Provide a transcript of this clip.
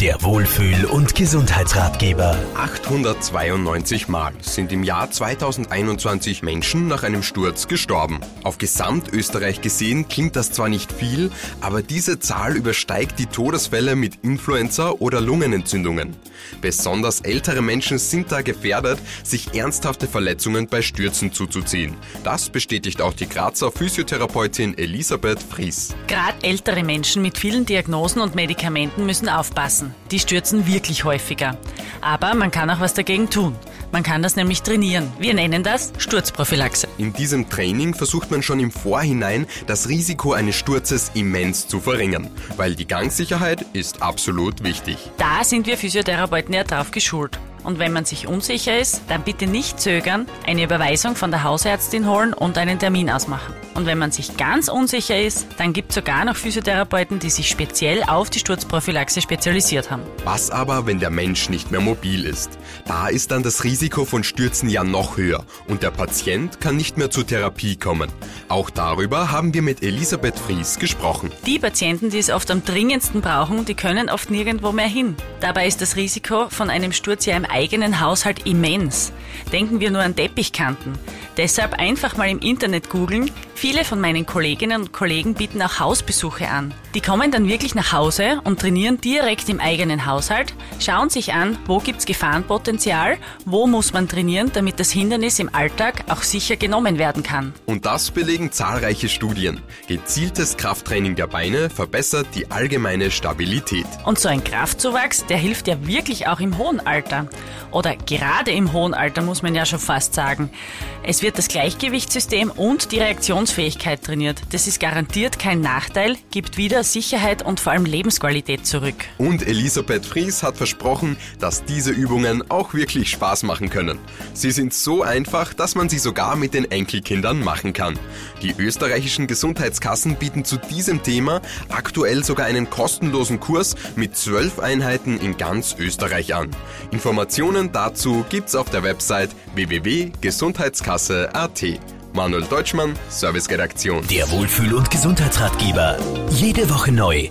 Der Wohlfühl- und Gesundheitsratgeber. 892 Mal sind im Jahr 2021 Menschen nach einem Sturz gestorben. Auf Gesamtösterreich gesehen klingt das zwar nicht viel, aber diese Zahl übersteigt die Todesfälle mit Influenza oder Lungenentzündungen. Besonders ältere Menschen sind da gefährdet, sich ernsthafte Verletzungen bei Stürzen zuzuziehen. Das bestätigt auch die Grazer Physiotherapeutin Elisabeth Fries. Gerade ältere Menschen mit vielen Diagnosen und Medikamenten müssen aufpassen. Die stürzen wirklich häufiger. Aber man kann auch was dagegen tun. Man kann das nämlich trainieren. Wir nennen das Sturzprophylaxe. In diesem Training versucht man schon im Vorhinein, das Risiko eines Sturzes immens zu verringern, weil die Gangsicherheit ist absolut wichtig. Da sind wir Physiotherapeuten ja drauf geschult. Und wenn man sich unsicher ist, dann bitte nicht zögern, eine Überweisung von der Hausärztin holen und einen Termin ausmachen. Und wenn man sich ganz unsicher ist, dann gibt es sogar noch Physiotherapeuten, die sich speziell auf die Sturzprophylaxe spezialisiert haben. Was aber, wenn der Mensch nicht mehr mobil ist? Da ist dann das Risiko von Stürzen ja noch höher und der Patient kann nicht mehr zur Therapie kommen. Auch darüber haben wir mit Elisabeth Fries gesprochen. Die Patienten, die es oft am dringendsten brauchen, die können oft nirgendwo mehr hin. Dabei ist das Risiko von einem Sturz ja im eigenen Haushalt immens. Denken wir nur an Teppichkanten. Deshalb einfach mal im Internet googeln. Viele von meinen Kolleginnen und Kollegen bieten auch Hausbesuche an. Die kommen dann wirklich nach Hause und trainieren direkt im eigenen Haushalt, schauen sich an, wo gibt's Gefahrenpotenzial, wo muss man trainieren, damit das Hindernis im Alltag auch sicher genommen werden kann. Und das belegen zahlreiche Studien. Gezieltes Krafttraining der Beine verbessert die allgemeine Stabilität. Und so ein Kraftzuwachs, der hilft ja wirklich auch im hohen Alter. Oder gerade im hohen Alter muss man ja schon fast sagen. Es wird das Gleichgewichtssystem und die Reaktionsfähigkeit trainiert. Das ist garantiert kein Nachteil, gibt wieder Sicherheit und vor allem Lebensqualität zurück. Und Elisabeth Fries hat versprochen, dass diese Übungen auch wirklich Spaß machen können. Sie sind so einfach, dass man sie sogar mit den Enkelkindern machen kann. Die österreichischen Gesundheitskassen bieten zu diesem Thema aktuell sogar einen kostenlosen Kurs mit zwölf Einheiten in ganz Österreich an. Informationen dazu gibt's auf der Website www.gesundheitskasse.at. Manuel Deutschmann, Serviceredaktion. Der Wohlfühl- und Gesundheitsratgeber. Jede Woche neu